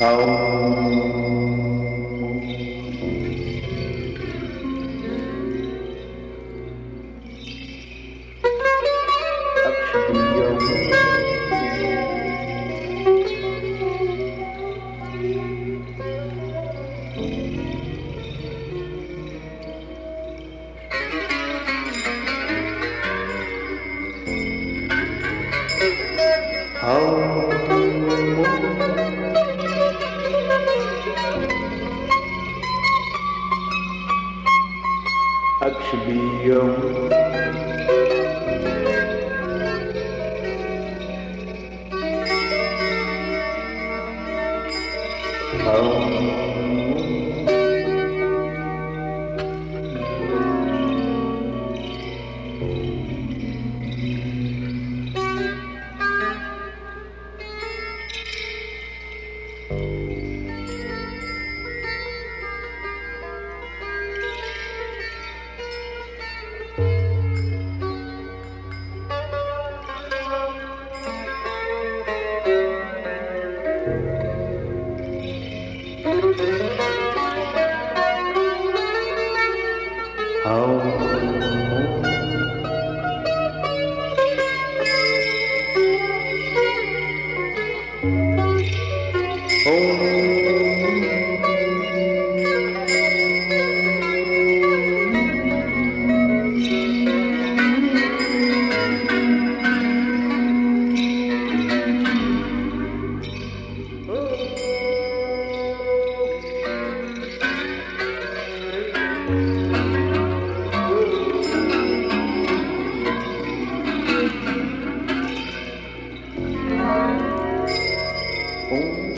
Thank Oh. ao mundo. Mm.